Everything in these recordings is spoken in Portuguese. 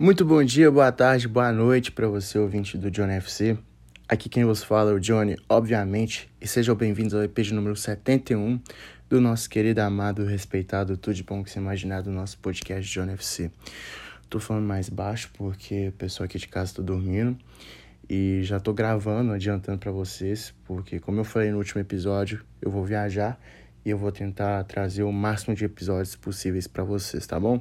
Muito bom dia, boa tarde, boa noite para você, ouvinte do Johnny FC. Aqui quem vos fala é o Johnny, obviamente, e sejam bem-vindos ao EP de número 71 do nosso querido, amado, respeitado, tudo de bom que você imaginar do nosso podcast Johnny FC. Tô falando mais baixo porque o pessoal aqui de casa tá dormindo e já tô gravando, adiantando para vocês, porque como eu falei no último episódio, eu vou viajar e eu vou tentar trazer o máximo de episódios possíveis para vocês, tá bom?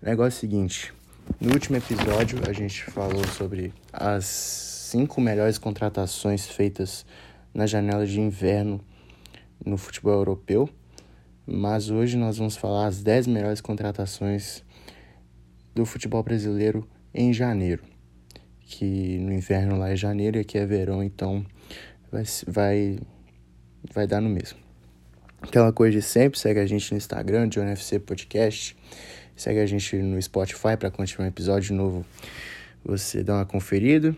Negócio é o seguinte, no último episódio, a gente falou sobre as cinco melhores contratações feitas na janela de inverno no futebol europeu, mas hoje nós vamos falar as 10 melhores contratações do futebol brasileiro em janeiro. Que no inverno lá é janeiro e aqui é verão, então vai, vai, vai dar no mesmo. Aquela coisa de sempre, segue a gente no Instagram, John FC Podcast. Segue a gente no Spotify para continuar um episódio novo. Você dá uma conferida.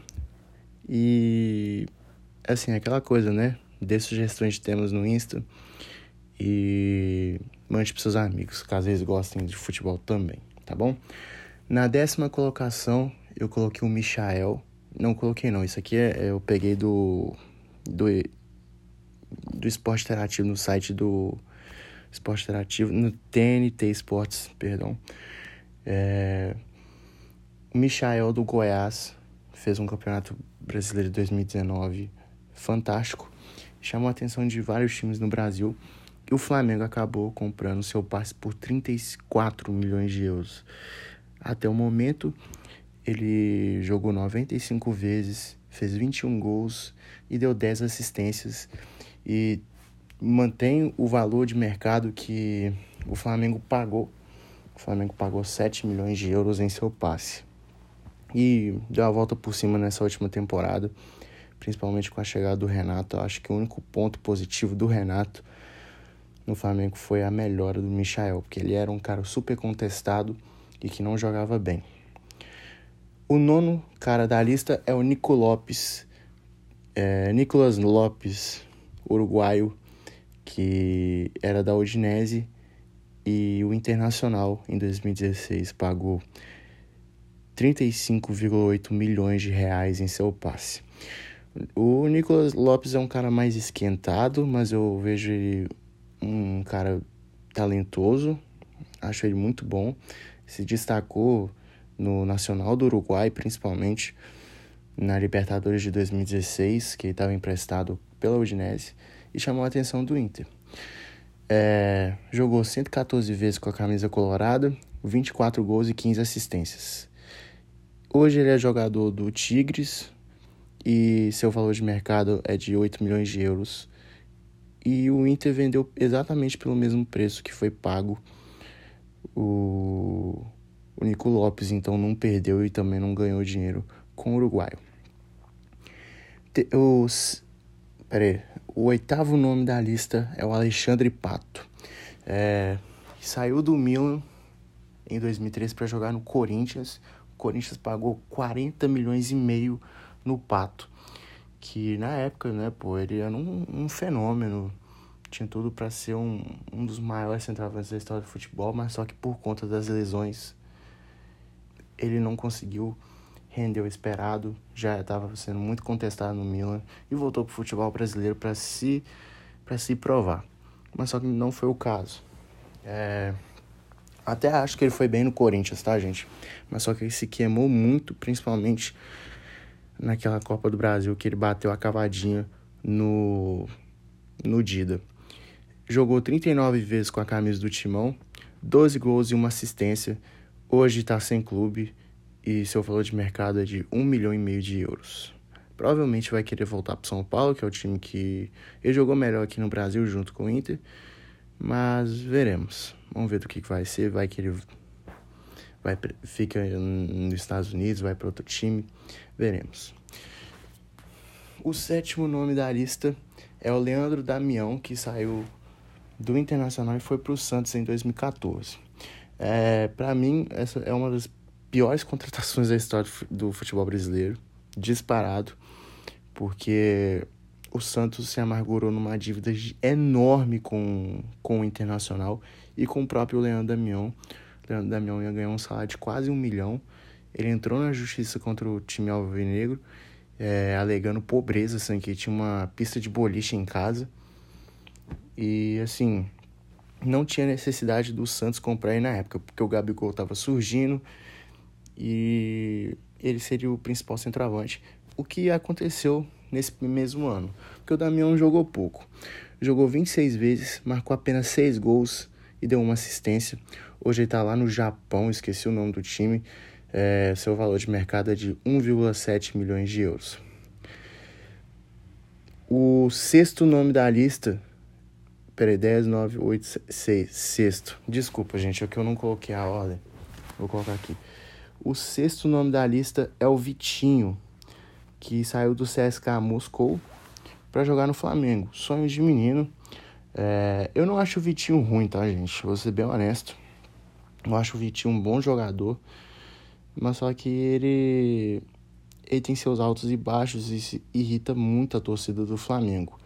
E assim, aquela coisa, né? Dê sugestões de temas no Insta. E mande para seus amigos, caso eles gostem de futebol também, tá bom? Na décima colocação, eu coloquei o Michael. Não coloquei não, isso aqui é, eu peguei do, do, do esporte interativo no site do esporte interativo, no TNT Esportes, perdão. É, o Michael do Goiás fez um campeonato brasileiro de 2019 fantástico, chamou a atenção de vários times no Brasil e o Flamengo acabou comprando seu passe por 34 milhões de euros. Até o momento, ele jogou 95 vezes, fez 21 gols e deu 10 assistências e mantém o valor de mercado que o Flamengo pagou. O Flamengo pagou 7 milhões de euros em seu passe. E deu a volta por cima nessa última temporada, principalmente com a chegada do Renato. Eu acho que o único ponto positivo do Renato no Flamengo foi a melhora do Michael, porque ele era um cara super contestado e que não jogava bem. O nono cara da lista é o Nico Lopes, é, Nicolas Lopes, uruguaio, que era da Udinese e o Internacional em 2016 pagou 35,8 milhões de reais em seu passe. O Nicolas Lopes é um cara mais esquentado, mas eu vejo ele um cara talentoso, acho ele muito bom. Se destacou no Nacional do Uruguai, principalmente na Libertadores de 2016, que estava emprestado pela Udinese e chamou a atenção do Inter. É, jogou 114 vezes com a camisa colorada, 24 gols e 15 assistências. Hoje ele é jogador do Tigres e seu valor de mercado é de 8 milhões de euros. E o Inter vendeu exatamente pelo mesmo preço que foi pago o, o Nico Lopes, então não perdeu e também não ganhou dinheiro com o uruguaio. Os, pera aí, o oitavo nome da lista é o Alexandre Pato. É, saiu do Milan em 2013 para jogar no Corinthians. O Corinthians pagou 40 milhões e meio no Pato. Que na época, né, pô, ele era um, um fenômeno. Tinha tudo para ser um, um dos maiores centroavantes da história do futebol, mas só que por conta das lesões ele não conseguiu rendeu o esperado, já estava sendo muito contestado no Milan e voltou para o futebol brasileiro para se, se provar. Mas só que não foi o caso. É... Até acho que ele foi bem no Corinthians, tá, gente? Mas só que ele se queimou muito, principalmente naquela Copa do Brasil que ele bateu a cavadinha no, no Dida. Jogou 39 vezes com a camisa do Timão, 12 gols e uma assistência. Hoje está sem clube e seu valor de mercado é de um milhão e meio de euros. Provavelmente vai querer voltar para São Paulo, que é o time que ele jogou melhor aqui no Brasil junto com o Inter, mas veremos. Vamos ver do que, que vai ser. Vai que ele vai, fica nos Estados Unidos, vai para outro time, veremos. O sétimo nome da lista é o Leandro Damião, que saiu do Internacional e foi para o Santos em 2014. É, para mim, essa é uma das piores contratações da história do futebol brasileiro, disparado, porque o Santos se amargurou numa dívida enorme com, com o Internacional e com o próprio Leandro Damião. O Leandro Damião ia ganhar um salário de quase um milhão. Ele entrou na justiça contra o time alvinegro, é, alegando pobreza, assim, que tinha uma pista de boliche em casa. E, assim, não tinha necessidade do Santos comprar ele na época, porque o Gabigol estava surgindo e ele seria o principal centroavante. O que aconteceu nesse mesmo ano? Porque o Damião jogou pouco. Jogou 26 vezes, marcou apenas 6 gols e deu uma assistência. Hoje ele está lá no Japão, esqueci o nome do time. É, seu valor de mercado é de 1,7 milhões de euros. O sexto nome da lista. Peraí, 10, 9, 8, 6. Sexto. Desculpa, gente, é que eu não coloquei a ordem. Vou colocar aqui. O sexto nome da lista é o Vitinho, que saiu do CSK Moscou para jogar no Flamengo. Sonho de menino. É, eu não acho o Vitinho ruim, tá, gente? Vou ser bem honesto. Eu acho o Vitinho um bom jogador. Mas só que ele. Ele tem seus altos e baixos e se irrita muito a torcida do Flamengo.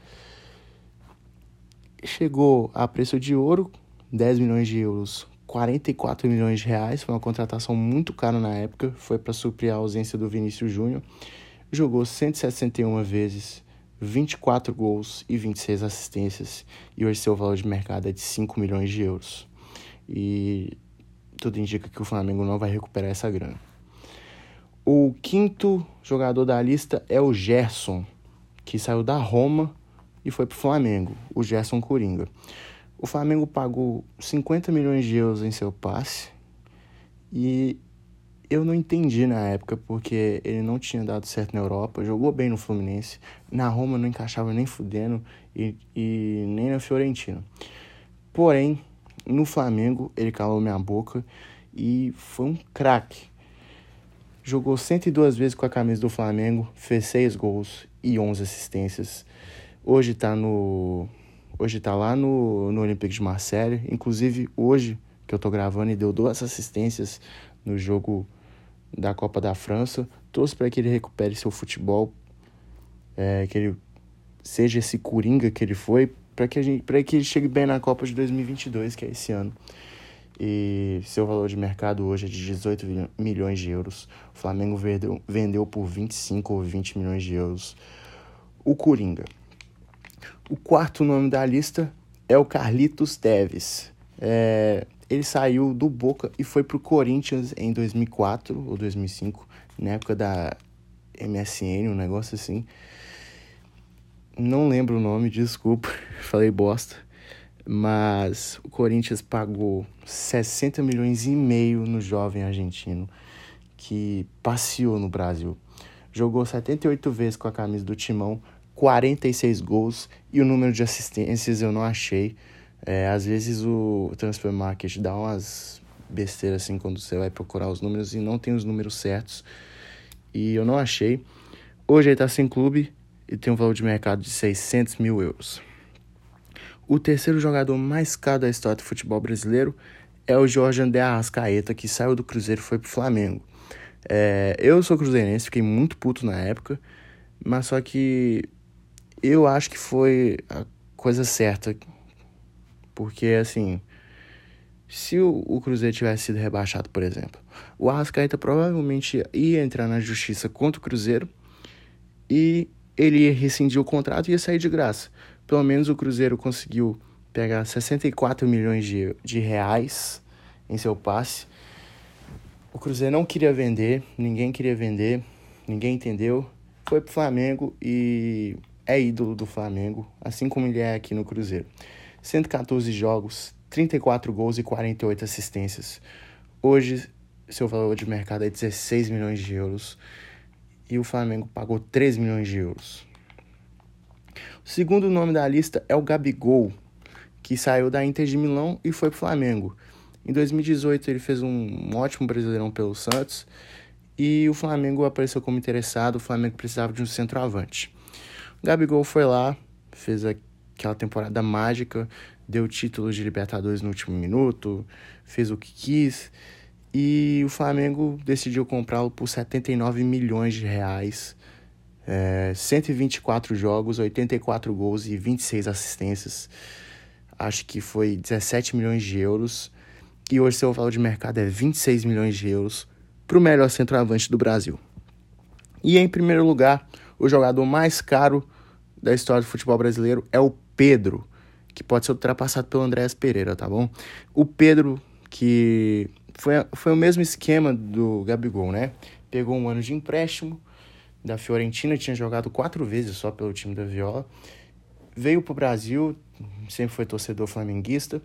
Chegou a preço de ouro, 10 milhões de euros, 44 milhões de reais. Foi uma contratação muito cara na época. Foi para suprir a ausência do Vinícius Júnior. Jogou 161 vezes 24 gols e 26 assistências, e hoje seu valor de mercado é de 5 milhões de euros. E tudo indica que o Flamengo não vai recuperar essa grana. O quinto jogador da lista é o Gerson, que saiu da Roma e foi para o Flamengo, o Gerson Coringa. O Flamengo pagou 50 milhões de euros em seu passe e eu não entendi na época, porque ele não tinha dado certo na Europa, jogou bem no Fluminense, na Roma não encaixava nem fudendo e, e nem na Fiorentina. Porém, no Flamengo ele calou minha boca e foi um craque. Jogou 102 vezes com a camisa do Flamengo, fez 6 gols e 11 assistências. Hoje tá no hoje tá lá no, no Olympique de Marseille, inclusive hoje que eu tô gravando e deu duas assistências no jogo da Copa da França. Torço para que ele recupere seu futebol, é, que ele seja esse coringa que ele foi, para que, a gente, que ele chegue bem na Copa de 2022, que é esse ano. E seu valor de mercado hoje é de 18 milhões de euros. O Flamengo vendeu, vendeu por 25 ou 20 milhões de euros. O Coringa. O quarto nome da lista é o Carlitos Teves. É, ele saiu do Boca e foi pro Corinthians em 2004 ou 2005, na época da MSN, um negócio assim. Não lembro o nome, desculpa, falei bosta. Mas o Corinthians pagou 60 milhões e meio no jovem argentino que passeou no Brasil. Jogou 78 vezes com a camisa do Timão, 46 gols e o número de assistências eu não achei. É, às vezes o Transfer Market dá umas besteiras assim quando você vai procurar os números e não tem os números certos. E eu não achei. Hoje ele está sem clube e tem um valor de mercado de 600 mil euros. O terceiro jogador mais caro da história do futebol brasileiro é o Jorge André Arrascaeta, que saiu do Cruzeiro e foi pro Flamengo. É, eu sou cruzeirense, fiquei muito puto na época, mas só que eu acho que foi a coisa certa porque, assim, se o, o Cruzeiro tivesse sido rebaixado, por exemplo, o Arrascaeta provavelmente ia entrar na justiça contra o Cruzeiro e ele ia rescindir o contrato e ia sair de graça. Pelo menos o Cruzeiro conseguiu pegar 64 milhões de, de reais em seu passe. O Cruzeiro não queria vender, ninguém queria vender, ninguém entendeu. Foi pro Flamengo e é ídolo do Flamengo, assim como ele é aqui no Cruzeiro. 114 jogos, 34 gols e 48 assistências. Hoje, seu valor de mercado é 16 milhões de euros e o Flamengo pagou 3 milhões de euros. O segundo nome da lista é o Gabigol, que saiu da Inter de Milão e foi para o Flamengo. Em 2018 ele fez um ótimo brasileirão pelo Santos e o Flamengo apareceu como interessado, o Flamengo precisava de um centroavante. Gabigol foi lá, fez aquela temporada mágica, deu título de Libertadores no último minuto, fez o que quis. E o Flamengo decidiu comprá-lo por 79 milhões de reais. É, 124 jogos, 84 gols e 26 assistências. Acho que foi 17 milhões de euros. E hoje seu valor de mercado é 26 milhões de euros para o melhor centroavante do Brasil. E em primeiro lugar, o jogador mais caro da história do futebol brasileiro é o Pedro, que pode ser ultrapassado pelo Andréas Pereira, tá bom? O Pedro, que foi, foi o mesmo esquema do Gabigol, né? Pegou um ano de empréstimo da Fiorentina, tinha jogado quatro vezes só pelo time da Viola. Veio pro Brasil, sempre foi torcedor flamenguista.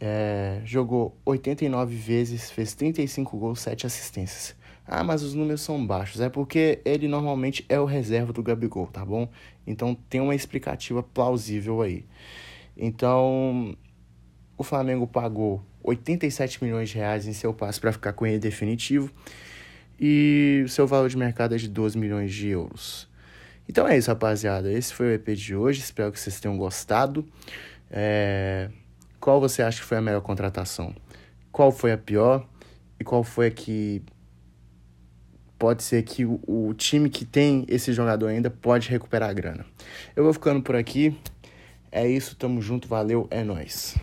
É, jogou 89 vezes, fez 35 gols, 7 assistências. Ah, mas os números são baixos. É porque ele normalmente é o reserva do Gabigol, tá bom? Então tem uma explicativa plausível aí. Então, o Flamengo pagou 87 milhões de reais em seu passe para ficar com ele definitivo e o seu valor de mercado é de 12 milhões de euros. Então é isso, rapaziada. Esse foi o EP de hoje. Espero que vocês tenham gostado. É... Qual você acha que foi a melhor contratação? Qual foi a pior? E qual foi a que pode ser que o, o time que tem esse jogador ainda pode recuperar a grana? Eu vou ficando por aqui. É isso, tamo junto, valeu, é nóis.